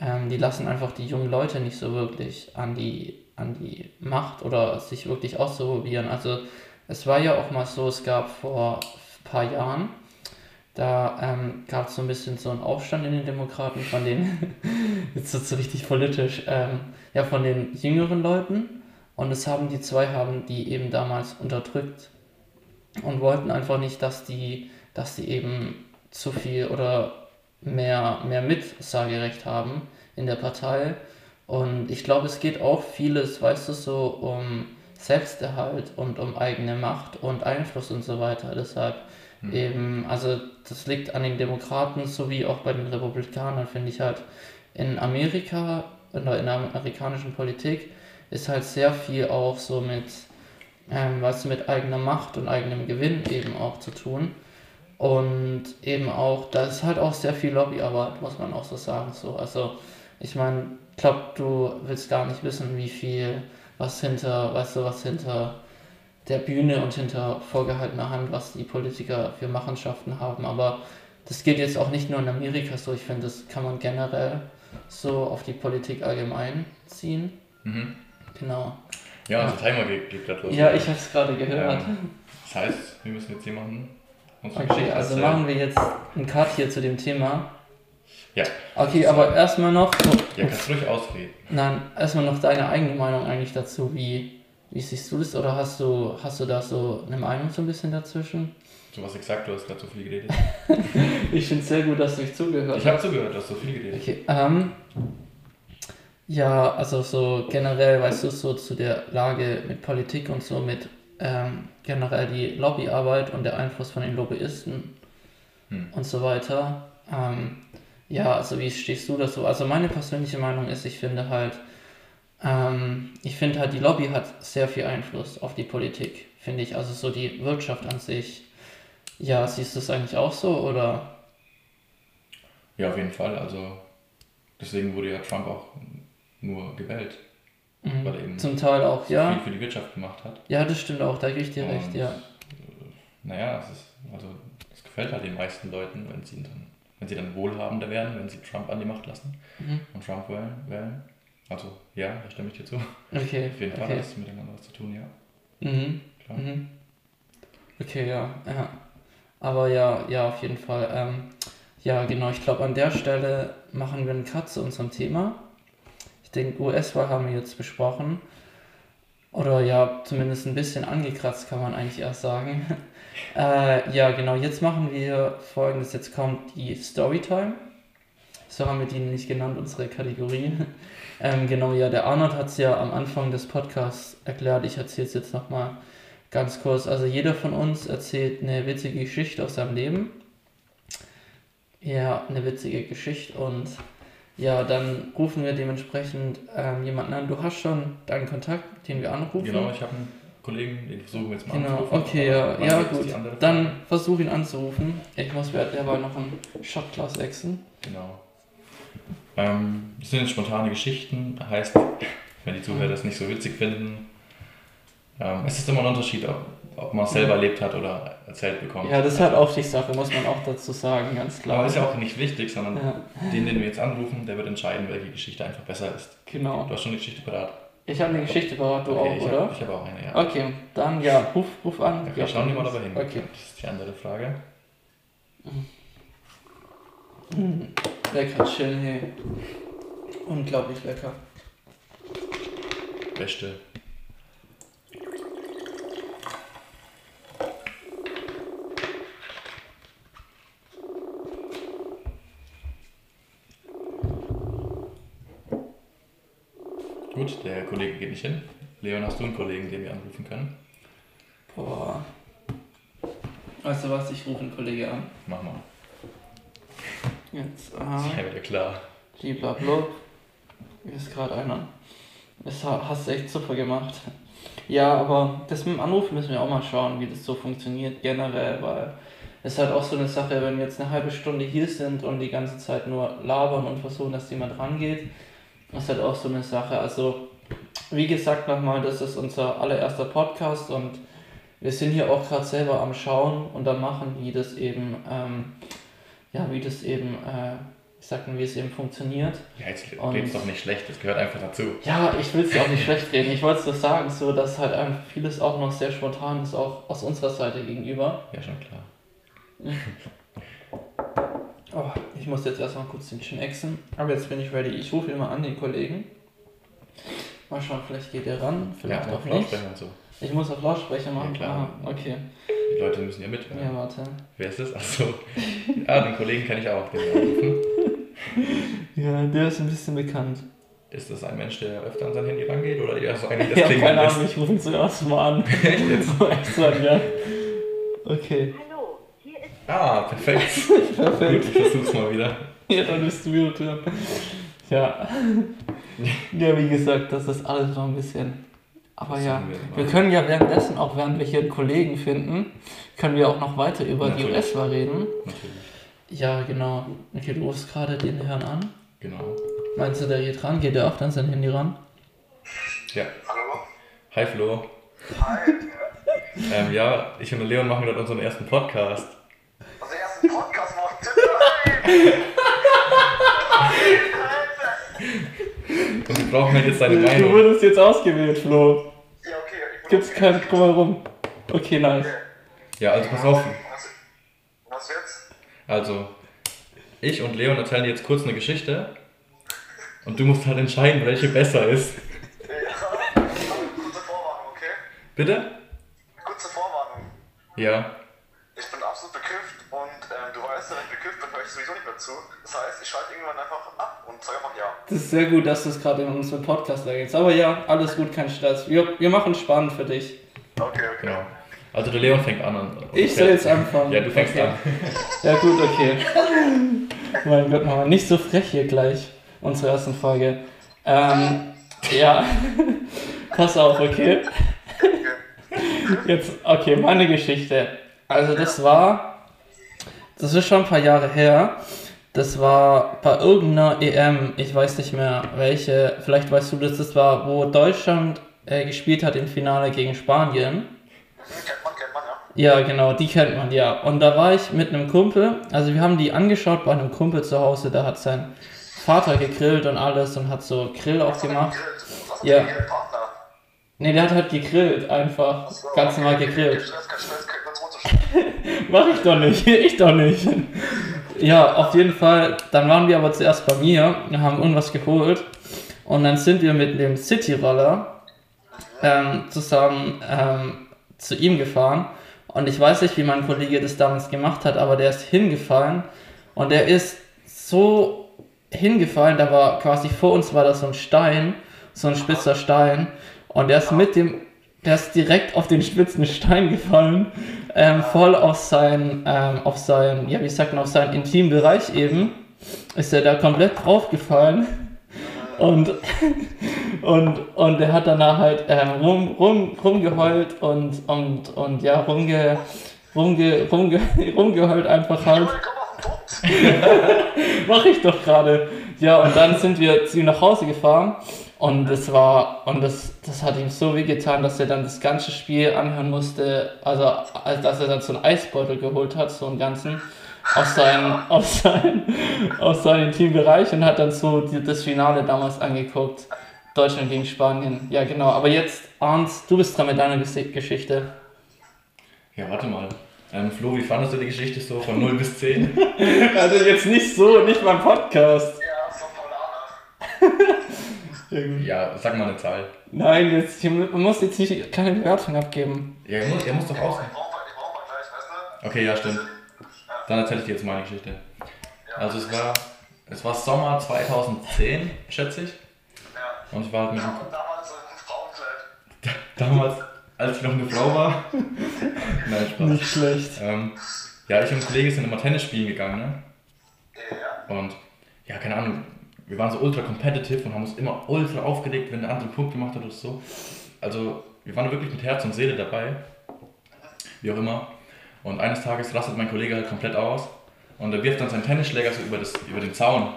ähm, die lassen einfach die jungen Leute nicht so wirklich an die, an die Macht oder sich wirklich auszuprobieren. Also es war ja auch mal so, es gab vor ein paar Jahren, da ähm, gab es so ein bisschen so einen Aufstand in den Demokraten von den, jetzt wird so richtig politisch, ähm, ja von den jüngeren Leuten und es haben die zwei haben die eben damals unterdrückt und wollten einfach nicht, dass die, dass die eben zu viel oder mehr, mehr Mitsagerecht haben in der Partei. Und ich glaube, es geht auch vieles, weißt du, so um Selbsterhalt und um eigene Macht und Einfluss und so weiter. Deshalb Hm. eben, also das liegt an den Demokraten sowie auch bei den Republikanern, finde ich halt. In Amerika, oder in der amerikanischen Politik, ist halt sehr viel auch so mit, ähm, was mit eigener Macht und eigenem Gewinn eben auch zu tun. Und eben auch, da ist halt auch sehr viel Lobbyarbeit, muss man auch so sagen. So. Also, ich meine, ich glaube, du willst gar nicht wissen, wie viel, was hinter, weißt du, was hinter der Bühne und hinter vorgehaltener Hand, was die Politiker für Machenschaften haben. Aber das geht jetzt auch nicht nur in Amerika so. Ich finde, das kann man generell so auf die Politik allgemein ziehen. Mhm. Genau. Ja, unser Timer geht, geht gerade los. Ja, ich habe es gerade gehört. Ähm, das heißt, wir müssen jetzt jemanden Okay, Geschichte also erzählen. machen wir jetzt einen Cut hier zu dem Thema. Ja. Okay, aber erstmal noch, Ja, kannst du ruhig ausreden. nein, erstmal noch deine eigene Meinung eigentlich dazu. Wie, wie siehst du das oder hast du, hast du da so eine Meinung so ein bisschen dazwischen? Du hast gesagt, du hast gerade so viel geredet. Ich finde es sehr gut, dass du mich zugehört Ich habe zugehört, du hast so viel geredet. Okay, ähm, ja, also so generell, weißt du, so zu der Lage mit Politik und so mit ähm, generell die Lobbyarbeit und der Einfluss von den Lobbyisten Hm. und so weiter. Ähm, ja, also wie stehst du dazu? Also meine persönliche Meinung ist, ich finde halt, ähm, ich finde halt, die Lobby hat sehr viel Einfluss auf die Politik, finde ich. Also so die Wirtschaft an sich. Ja, siehst du es eigentlich auch so oder? Ja, auf jeden Fall. Also deswegen wurde ja Trump auch nur gewählt, Mhm. weil er eben Zum Teil auch, ja. viel für die Wirtschaft gemacht hat. Ja, das stimmt auch, da gebe ich dir Und, recht, ja. äh, Naja, es ist, also es gefällt halt den meisten Leuten, wenn sie dann, wenn sie dann wohlhabender werden, wenn sie Trump an die Macht lassen Mhm. und Trump wählen. wählen. Also ja, da stimme ich dir zu. Okay, Auf jeden Fall okay. hat es miteinander was zu tun, ja. Mhm. Klar. Mhm. Okay, ja, ja. Aber ja, ja, auf jeden Fall. Ähm, ja, genau, ich glaube, an der Stelle machen wir einen Cut zu unserem Thema. Ich denke, US-Wahl haben wir jetzt besprochen. Oder ja, zumindest ein bisschen angekratzt, kann man eigentlich erst sagen. äh, ja, genau, jetzt machen wir folgendes. Jetzt kommt die Storytime. So haben wir die nämlich genannt, unsere Kategorie. Ähm, genau, ja, der Arnold hat es ja am Anfang des Podcasts erklärt. Ich erzähle es jetzt nochmal ganz kurz. Also jeder von uns erzählt eine witzige Geschichte aus seinem Leben. Ja, eine witzige Geschichte und ja, dann rufen wir dementsprechend ähm, jemanden an. Du hast schon deinen Kontakt, den wir anrufen. Genau, ich habe ihn. Kollegen, den versuchen wir jetzt mal Genau, anzurufen. okay, ja, ja gut. Dann versuch ihn anzurufen. Ich muss mir derweil noch ein Shotglas wechseln. Genau. Ähm, das sind jetzt spontane Geschichten, heißt, wenn die Zuhörer das nicht so witzig finden, ähm, es ist immer ein Unterschied, ob, ob man es selber erlebt hat oder erzählt bekommt. Ja, das ist halt auch die Sache, muss man auch dazu sagen, ganz klar. Aber ist ja auch nicht wichtig, sondern Ja, den, den wir jetzt anrufen, der wird entscheiden, welche Geschichte einfach besser ist. genau. Du hast schon eine Geschichte parat. Ich habe eine Geschichte parat, du Okay, auch, ich oder? Hab, ich habe auch eine, ja. Okay, dann ja, ruf, ruf an. Okay, schauen wir mal dabei hin. Okay. Das ist die andere Frage. Lecker chillen, hey. Unglaublich lecker. Beste. Gut, der Kollege geht nicht hin. Leon, hast du einen Kollegen, den wir anrufen können? Boah. Weißt du was, ich rufe einen Kollege an. Mach mal. Jetzt, aha. ja wieder klar. Blablabla. Hier ist gerade einer. Das ha- hast du echt super gemacht. Ja, aber das mit dem Anruf müssen wir auch mal schauen, wie das so funktioniert generell, weil es halt auch so eine Sache, wenn wir jetzt eine halbe Stunde hier sind und die ganze Zeit nur labern und versuchen, dass jemand rangeht, ist halt auch so eine Sache. Also, wie gesagt nochmal, das ist unser allererster Podcast und wir sind hier auch gerade selber am Schauen und am Machen, wie das eben, ähm, ja, wie das eben, äh, ich sag mal, wie es eben funktioniert. Ja, jetzt red's doch nicht schlecht, das gehört einfach dazu. Ja, ich will es dir auch nicht schlecht reden. Ich wollte es nur sagen, so dass halt einfach vieles auch noch sehr spontan ist, auch aus unserer Seite gegenüber. Ja, schon klar. Oh, ich muss jetzt erstmal kurz den Chin exen. Aber jetzt bin ich ready. Ich rufe mal an, den Kollegen. Mal schauen, vielleicht geht er ran, vielleicht ja, auch nicht. So. Ich muss auf Lautsprecher machen. Ja, klar. Ah, okay. Die Leute müssen ja mithören. Ja, warte. Wer ist das? Achso. Ja, den Kollegen kenne ich auch. Ja, der ist ein bisschen bekannt. Ist das ein Mensch, der öfter an sein Handy rangeht oder eher so einer, der Ja, klingeln keine? Ahnung, ich rufe ihn zuerst mal an. Echt jetzt? Extra, ja. Okay, Hallo, hier ist Ah, perfekt. Gut, perfekt. ich versuch's mal wieder. Ja, dann bist du wieder dran. Ja. Ja, wie gesagt, das ist alles noch ein bisschen. Aber ja, Versuchen wir wir können ja währenddessen, auch während wir hier einen Kollegen finden, können wir auch noch weiter über die Natürlich. US-Wahl reden. Natürlich. Ja, genau. Okay, du rufst gerade den Herrn an. Genau. Meinst du, der geht ran? Geht der auch dann sein Handy ran? Ja. Hallo. Hi Flo. Hi. Ähm, ja, ich und Leon machen gerade unseren ersten Podcast. Also ersten Podcast macht. Nein! Und wir brauchen halt jetzt deine Meinung. wurdest jetzt ausgewählt, Flo. Gibt's kein Drumherum. Okay, nice. Ja, also pass auf. Was, was jetzt? Also, ich und Leon erzählen dir jetzt kurz eine Geschichte. Und du musst halt entscheiden, welche besser ist. Ja. Kurze Vorwarnung, okay? Bitte? Kurze Vorwarnung. Ja. Ich bin absolut bekifft und ähm, du weißt, wenn ich bekifft bin, höre ich sowieso nicht mehr zu. Das heißt, ich schalte irgendwann einfach ab und sage einfach ja. Das ist sehr gut, dass du es gerade in unserem Podcast ergänzt. Aber ja, alles gut, kein Stress. Wir, wir machen spannend für dich. Okay, okay. Genau. Also der Leon fängt an. und- Ich soll jetzt anfangen. Ja, du fängst Okay. an. Ja gut, okay. mein Gott, Mama, nicht so frech hier gleich. Unsere ersten Folge. Ähm, ja. Pass auf, okay? Jetzt, okay, meine Geschichte. Also das war, das ist schon ein paar Jahre her. Das war bei irgendeiner EM, ich weiß nicht mehr welche, vielleicht weißt du das, das war, wo Deutschland äh, gespielt hat im Finale gegen Spanien. Hm, Kennt man, kennt man, ja. Ja, genau, die kennt man ja. Und da war ich mit einem Kumpel, also wir haben die angeschaut bei einem Kumpel zu Hause, da hat sein Vater gegrillt und alles und hat so Grill auch gemacht. Ja. ja. Ihr Partner? Ne, der hat halt gegrillt, einfach. So, Ganz normal gegrillt. Kein Stress, kein Stress, kriegt man runterschreiben. Mach ich doch nicht, ich doch nicht. Ja, auf jeden Fall, dann waren wir aber zuerst bei mir haben irgendwas geholt. Und dann sind wir mit dem City-Roller ähm, zusammen ähm, zu ihm gefahren. Und ich weiß nicht, wie mein Kollege das damals gemacht hat, aber der ist hingefallen. Und der ist so hingefallen, da war quasi vor uns war da so ein Stein, so ein spitzer Stein. Und der ist mit dem, der ist direkt auf den spitzen Stein gefallen, ähm, voll auf sein, ähm, auf sein, ja wie sagt man, auf seinen intimen Bereich eben, ist er da komplett draufgefallen. Und Und, und er hat danach halt ähm, rum, rum, rumgeheult und, und, und ja, rumge, rumge, rumge, rumgeheult einfach halt. Mach ich doch gerade. Ja, und dann sind wir zu ihm nach Hause gefahren und das war, und das, das hat ihm so wehgetan, dass er dann das ganze Spiel anhören musste, also als dass er dann so einen Eisbeutel geholt hat, so einen ganzen, aus seinem, aus seinem, aus seinem Teambereich und hat dann so die, das Finale damals angeguckt. Deutschland gegen Spanien. Ja, genau. Aber jetzt, Arndt, du bist dran mit deiner Ges- Geschichte. Ja, warte mal. Ähm, Flo, wie fandest du die Geschichte so von 0 bis 10? Also jetzt nicht so, nicht beim Podcast. Ja, so Polana. ja, sag mal eine Zahl. Nein, jetzt, hier, man muss jetzt nicht keine Bewertung abgeben. Ja, er muss, er muss doch mal, ich brauch mal gleich, weißt du? Okay, ja, stimmt. Dann erzähle ich dir jetzt meine Geschichte. Also es war, es war Sommer 2010, schätze ich. Ja. Und ich war halt mit damals so ein Frauenkleid. damals, als ich noch eine Frau war. Nein, Spaß. Nicht schlecht. Ähm, ja, ich und ein Kollege sind immer Tennis spielen gegangen, ne? Ja. Und ja, keine Ahnung, wir waren so ultra competitive und haben uns immer ultra aufgeregt, wenn der andere einen Punkt gemacht hat oder so. Also, wir waren wirklich mit Herz und Seele dabei. Wie auch immer. Und eines Tages rastet mein Kollege halt komplett aus und er wirft dann seinen Tennisschläger so über, das, über den Zaun.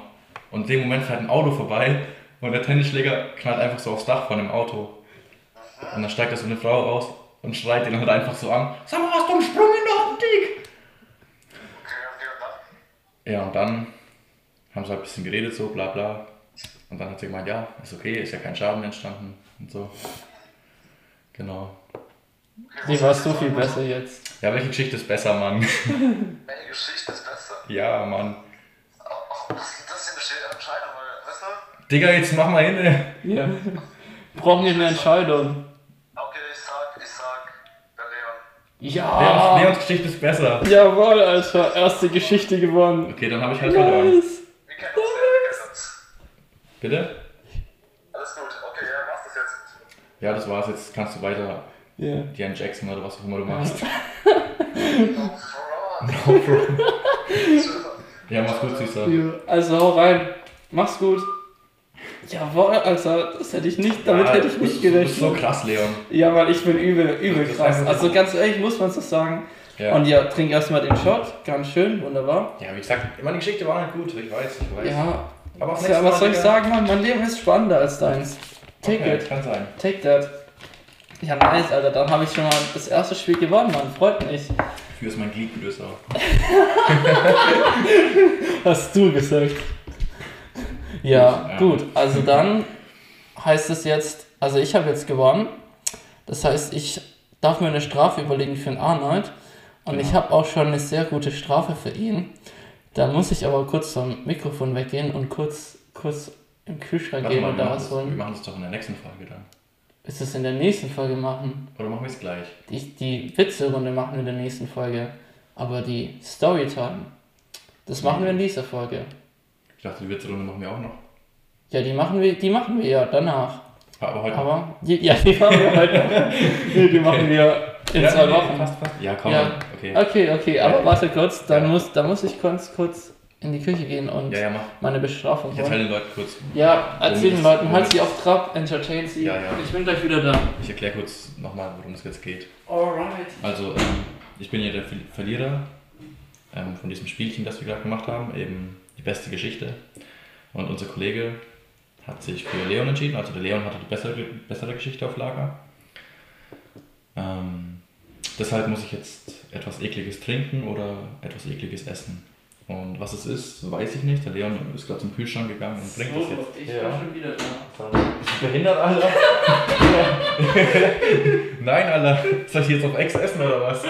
Und in dem Moment fährt ein Auto vorbei und der Tennisschläger knallt einfach so aufs Dach von dem Auto. Und dann steigt da so eine Frau aus und schreit ihn halt einfach so an: Sag mal, hast du einen Sprung in der Optik? Okay, okay, und dann? Ja, und dann haben sie halt ein bisschen geredet, so bla bla. Und dann hat sie gemeint, ja, ist okay, ist ja kein Schaden entstanden und so. Genau. Die war so viel besser jetzt. Ja, welche Geschichte ist besser, Mann? Welche Geschichte ist besser? ja, Mann. Ist das denn eine Entscheidung, weil, weißt du? Digga, jetzt mach mal hin. ey. Ja. Brauchen wir eine Entscheidung. Okay, ich sag, ich sag, der Leon. Leons, Ja! Leons Geschichte ist besser. Jawohl, Alter. Erste Geschichte gewonnen. Okay, dann habe ich halt verloren. Wir kennen uns, wir kennen uns. Bitte? Alles gut, okay, ja, mach das jetzt. Ja, das war's. Jetzt kannst du weiter Ja. Diane Jackson oder was auch immer du machst. No fraud. Ja, mach's gut, Süßer. Ja, Also hau rein. Mach's gut. Jawohl, Alter. Das hätte ich nicht, damit Ja, hätte ich nicht bist- Du bist so gerechnet. krass, Leon. Ja, weil ich bin übel, übel krass. Also ganz ehrlich, muss man so sagen. Ja. Und ja, trink erstmal den Shot. Ganz schön, wunderbar. ja, wie gesagt, meine Geschichte war nicht gut. Ich weiß, ich weiß. Ja, Aber ja, was Mal, soll ich sagen, Mann? Mein Leben ist spannender als deins. Take Okay, it. kann sein. Take that. Ja, nice, Alter. Dann habe ich schon mal das erste Spiel gewonnen, Mann. Freut mich. Dafür ist mein Glied größer. Hast du gesagt. Ja, Ja. gut. Also dann heißt es jetzt, also ich habe jetzt gewonnen. Das heißt, ich darf mir eine Strafe überlegen für den Arnold. Und ich Genau. habe auch schon eine sehr gute Strafe für ihn. Da muss ich aber kurz vom Mikrofon weggehen und kurz, kurz im Kühlschrank Warte gehen mal, und da was das, wir holen. machen das doch in der nächsten Folge dann. Ist das in der nächsten Folge machen? Oder machen wir es gleich? Die, die Witze-Runde machen wir in der nächsten Folge. Aber die Storytime, das machen wir in dieser Folge. Ich dachte, die Witzrunde machen wir auch noch. Ja, die machen wir, die machen wir ja danach. Aber heute Aber die, ja, die machen wir heute. nee, die machen wir in ja, zwei Wochen. Passt, passt. Ja, komm. Ja. Okay. Okay, okay, aber warte kurz, dann Ja. muss, dann muss ich kurz, kurz in die Küche gehen und Ja, ja, meine Bestrafung Ich erzähle den Leuten kurz. Ja, erzähl den Leuten, halt sie auf Trab, entertain sie. Ja, ja. Ich bin gleich wieder da. Ich erkläre kurz nochmal, worum es jetzt geht. Alright. Also, ähm, ich bin ja der Ver- Verlierer ähm, von diesem Spielchen, das wir gerade gemacht haben, eben die beste Geschichte. Und unser Kollege hat sich für Leon entschieden, also der Leon hatte die bessere, bessere Geschichte auf Lager. Ähm, deshalb muss ich jetzt etwas Ekliges trinken oder etwas Ekliges essen. Und was es ist, weiß ich nicht. Der Leon ist gerade zum Kühlschrank gegangen und bringt das jetzt. ich Ja. bin schon wieder da. Bist du behindert, Alter? Nein, Alter. Soll ich jetzt auf Ex essen oder was?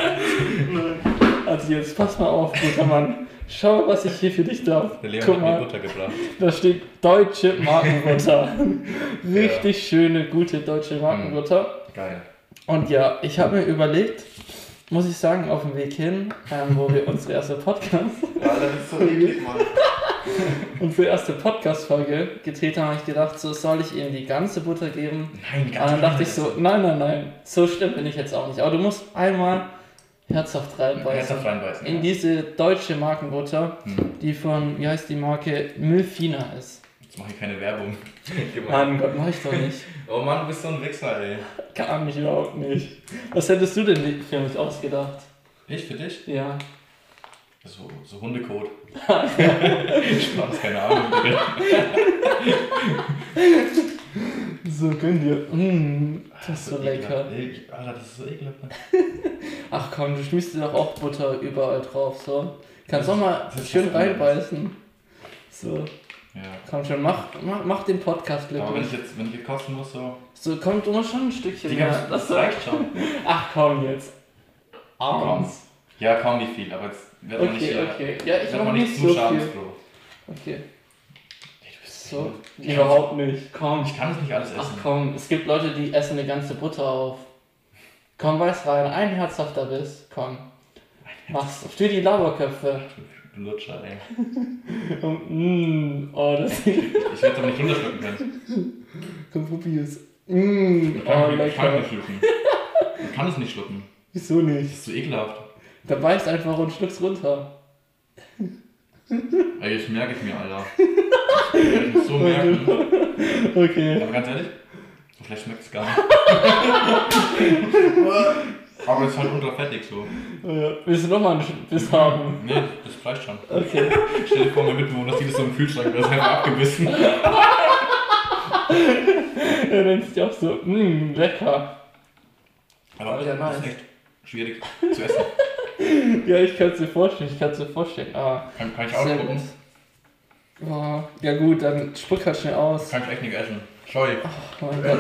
Also jetzt pass mal auf, guter Mann. Schau, was ich hier für dich darf. Der Leon Guck hat mir mal, Butter gebracht. da steht deutsche Markenbutter. Richtig schöne, gute deutsche Markenbutter. Geil. Und ja, ich habe mir überlegt, muss ich sagen, auf dem Weg hin, ähm, wo wir unsere erste Podcast, Alter, das ist so eklig, Mann. unsere erste Podcast-Folge gedreht haben, habe ich gedacht, so soll ich ihm die ganze Butter geben. Nein, die Und dann dachte ich so, nein, nein, nein, so schlimm bin ich jetzt auch nicht. Aber du musst einmal herzhaft reinbeißen. Herzhaft reinbeißen. In diese deutsche Markenbutter, Hm. die von, wie heißt die Marke, Milfina ist. Jetzt mache ich keine Werbung. Mann, Gott, mach ich doch nicht. Oh Mann, du bist so ein Wichser, ey. Kann mich überhaupt nicht. Was hättest du denn für mich ausgedacht? Ich für dich? Ja. So, so Hundekot. Spaß, keine Ahnung. So gönn dir. Mm, das ist so lecker. ekelhaft. Alter, das ist so ekelhaft. Ach komm, du schmiest dir doch auch Butter überall drauf, so. Kannst Das- auch mal schön reinbeißen. So, Ja. komm schon, mach, mach, mach den Podcast Aber wenn glücklich. ich jetzt, wenn ich jetzt kosten muss, so. So, komm, du musst schon ein Stückchen Digga, mehr. das reicht schon. Ach komm jetzt. Abends. Ja, kaum wie viel, aber jetzt wird man nicht, Okay, okay. Ja, ich wird man nicht so zu viel. schadensfroh. Okay. So. So, überhaupt nicht. Komm. Ich kann es nicht alles Ach essen. komm, es gibt Leute, die essen eine ganze Butter auf. Komm, weiß rein, ein herzhafter Biss. Komm. Mach's für die Lauerköpfe. Du Lutscher, ey. Mm, oh, das Ich werde es aber nicht runterschlucken können. Komm, probier's. Mm, Ich oh, kann, ich kann nicht schlucken. Ich kann es nicht schlucken. Wieso Das nicht? ist so ekelhaft. Da beißt einfach und schluck's runter. Ey, ich merke es mir, Alter. Ich werde es so merken. Okay. Aber ganz ehrlich, vielleicht schmeckt es gar nicht. Aber es ist halt unterfettig so. Ja. Willst du nochmal einen Biss haben? Nee, das reicht schon. Okay. Stell dir vor, mein Mitbewohner sieht es so im Kühlschrank, der ist einfach abgebissen. Er denkt sich auch so, mm, lecker. Aber Ja, das ist echt schwierig zu essen. Ja, ich kann es dir vorstellen, ich kann es dir vorstellen. Ah, Kann, kann ich ausspucken? gut. Oh, ja gut, dann spuck halt schnell aus. Kann ich echt nicht essen. Scheu. Oh mein Gott.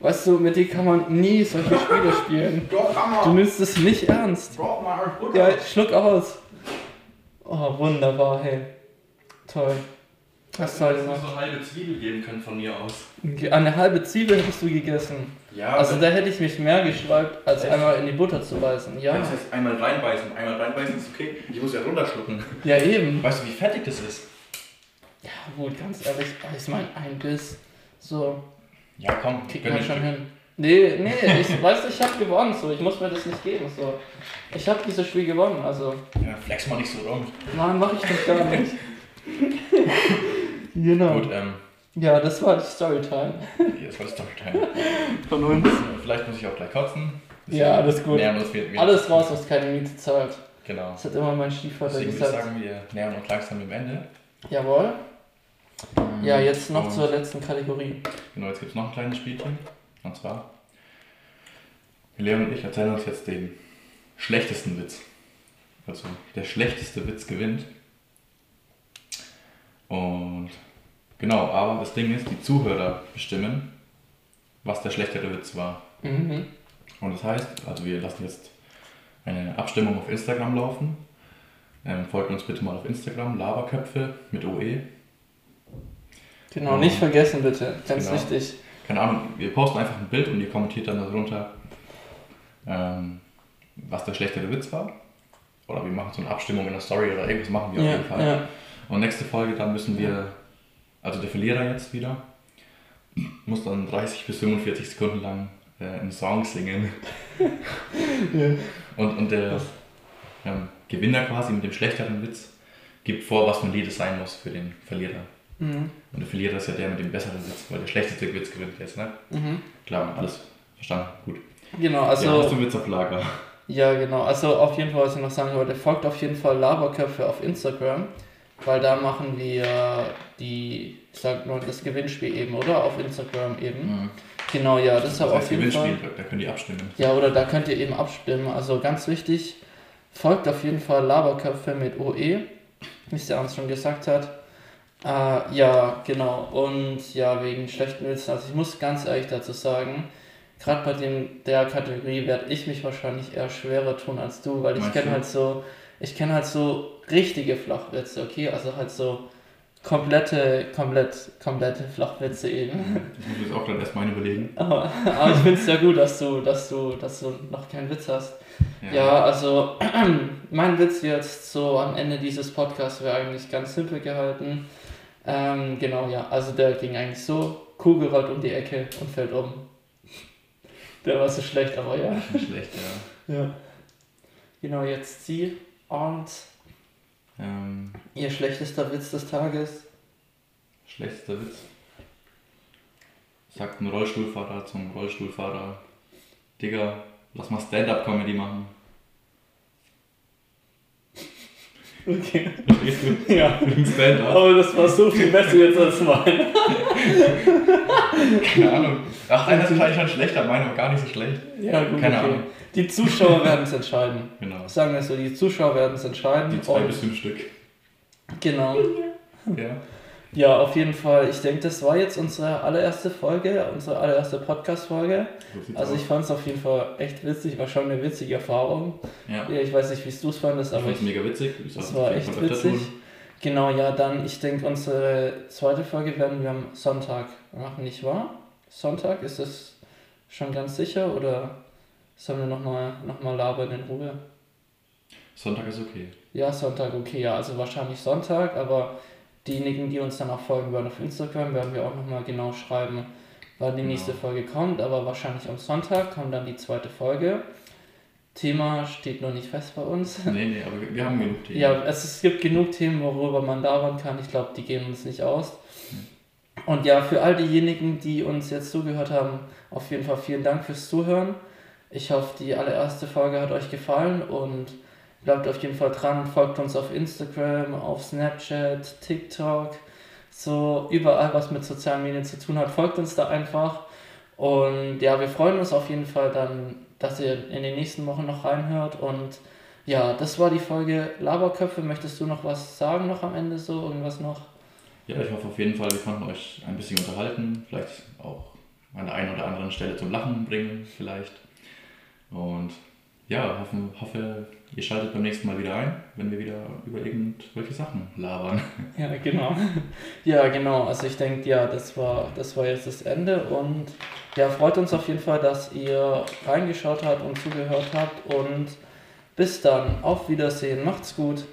Weißt du, mit dir kann man nie solche Spiele spielen. Doch, Du Hammer! nimmst es nicht ernst. Drop mal Ja, schluck aus. Oh, wunderbar, hey. Toll. Soll es ich noch so halbe Zwiebel geben können von mir aus. Eine halbe Zwiebel hättest du gegessen. Ja, Also da hätte ich mich mehr gesträubt, als Echt? einmal in die Butter zu beißen. Ja. Das heißt, einmal reinbeißen. Einmal reinbeißen ist okay. Ich muss ja runterschlucken. Ja, eben. Weißt du, wie fettig das ist? Ja, gut, ganz ehrlich, ich meine, ein Biss. So, Ja, komm. man dir schon hin. Nee, nee, ich weiß, ich habe gewonnen, so, ich muss mir das nicht geben, so. Ich habe dieses Spiel gewonnen, also. Ja, flex mal nicht so rum. nein, mache ich doch gar nicht. genau. Gut, ähm, Ja, das war die Storytime jetzt war das Storytime. von uns. Vielleicht muss ich auch gleich kotzen. Ja, alles gut. Wir, wir Alles raus, was keine Miete zahlt. Genau. Das hat immer mein Stiefvater Deswegen gesagt. sagen, wir nähern uns langsam dem Ende. Jawohl. Ja, jetzt noch Und- zur letzten Kategorie. Genau, jetzt gibt es noch ein kleines Spielchen. Und zwar, Leon und ich erzählen uns jetzt den schlechtesten Witz. Also, der schlechteste Witz gewinnt. Und genau, aber das Ding ist, die Zuhörer bestimmen, was der schlechtere Witz war. Mhm. Und das heißt, also wir lassen jetzt eine Abstimmung auf Instagram laufen. Ähm, folgt uns bitte mal auf Instagram, Laberköpfe mit OE. Genau, nicht vergessen bitte, ganz Genau. wichtig. keine Ahnung, wir posten einfach ein Bild und ihr kommentiert dann darunter, ähm, was der schlechtere Witz war. Oder wir machen so eine Abstimmung in der Story oder irgendwas machen wir auf Ja, jeden Fall. ja. Und nächste Folge, dann müssen wir, also der Verlierer jetzt wieder, muss dann 30 bis 45 Sekunden lang äh, einen Song singen. Ja. Und, und der ähm, Gewinner quasi mit dem schlechteren Witz gibt vor, was für ein Lied es sein muss für den Verlierer. Mhm. Und der Verlierer ist ja der mit dem besseren Witz, weil der schlechteste Witz gewinnt jetzt, ne? Mhm. Klar, alles verstanden, gut. Genau, ja, hast du also Witz auf Lager? ja genau, also auf jeden Fall, was ich noch sagen wollte, folgt auf jeden Fall Laberköpfe auf Instagram, weil da machen wir die, ich sag nur das Gewinnspiel eben, oder? Auf Instagram eben. Genau, ja, das ist aber Das auf jeden Fall. Gewinnspiel, da können die abstimmen. Ja, oder da könnt ihr eben abstimmen. Also ganz wichtig, folgt auf jeden Fall Laberköpfe mit OE, wie es der Arndt schon gesagt hat. Äh, ja, genau. Und ja, wegen schlechten Witzen. Also ich muss ganz ehrlich dazu sagen, gerade bei dem, der Kategorie werde ich mich wahrscheinlich eher schwerer tun als du, weil ich kenne halt so, ich kenne halt so richtige Flachwitze, okay? Also halt so komplette, komplett, komplette Flachwitze eben. Ich muss jetzt auch gerade erst meine überlegen. Aber, aber ich finde es ja gut, dass du, dass du, dass du noch keinen Witz hast. Ja, also mein Witz jetzt so am Ende dieses Podcasts wäre eigentlich ganz simpel gehalten. Ähm, genau, ja, also der ging eigentlich so, Kugel rollt um die Ecke und fällt um. Der war so schlecht, aber ja. Schlecht, ja. Ja. Genau, jetzt sie und Ähm, ihr schlechtester Witz des Tages. Schlechtester Witz. Sagt ein Rollstuhlfahrer zum Rollstuhlfahrer. Digga, lass mal Stand-Up-Comedy machen. Okay. Verstehst du? Ja. Ein Stand-Up. Aber das war so viel besser jetzt als mein. Keine Ahnung. Ach, einer ist wahrscheinlich schon schlechter, meiner war gar nicht so schlecht. Ja, gut, Keine okay. Ahnung. Die Zuschauer werden es entscheiden. Genau. Sagen wir so, die Zuschauer werden es entscheiden. Die zwei bis fünf Stück. Genau. Ja. Ja, auf jeden Fall. Ich denke, das war jetzt unsere allererste Folge, unsere allererste Podcast-Folge. Also ich fand es auf jeden Fall echt witzig, war schon eine witzige Erfahrung. ja. Ich weiß nicht, wie es du es fandest, aber ich, mega witzig. Soll war echt witzig. Genau, ja, dann, ich denke, unsere zweite Folge werden wir am Sonntag machen, nicht wahr? Sonntag, ist das schon ganz sicher oder sollen wir nochmal noch mal labern in Ruhe? Sonntag ist okay. Ja, Sonntag, okay, ja, also wahrscheinlich Sonntag, aber diejenigen, die uns dann auch folgen werden auf Instagram, werden wir auch nochmal genau schreiben, wann die Genau. nächste Folge kommt, aber wahrscheinlich am Sonntag kommt dann die zweite Folge. Thema steht noch nicht fest bei uns. Nee, nee, aber wir- haben genug Themen. Ja, es, es gibt genug Themen, worüber man labern kann. Ich glaube, die gehen uns nicht aus. Und ja, für all diejenigen, die uns jetzt zugehört haben, auf jeden Fall vielen Dank fürs Zuhören. Ich hoffe, die allererste Folge hat euch gefallen und bleibt auf jeden Fall dran. Folgt uns auf Instagram, auf Snapchat, TikTok, so überall, was mit sozialen Medien zu tun hat. Folgt uns da einfach. Und ja, wir freuen uns auf jeden Fall dann, dass ihr in den nächsten Wochen noch reinhört. Und ja, das war die Folge Laberköpfe. Möchtest du noch was sagen noch am Ende so? Irgendwas noch? Ja, ich hoffe auf jeden Fall, wir konnten euch ein bisschen unterhalten, vielleicht auch an der einen oder anderen Stelle zum Lachen bringen, vielleicht. Und ja, hoffen, hoffe, ihr schaltet beim nächsten Mal wieder ein, wenn wir wieder über irgendwelche Sachen labern. Ja, genau. Ja, genau. Also ich denke, ja, das war, das war jetzt das Ende und ja, freut uns auf jeden Fall, dass ihr reingeschaut habt und zugehört habt und bis dann. Auf Wiedersehen. Macht's gut.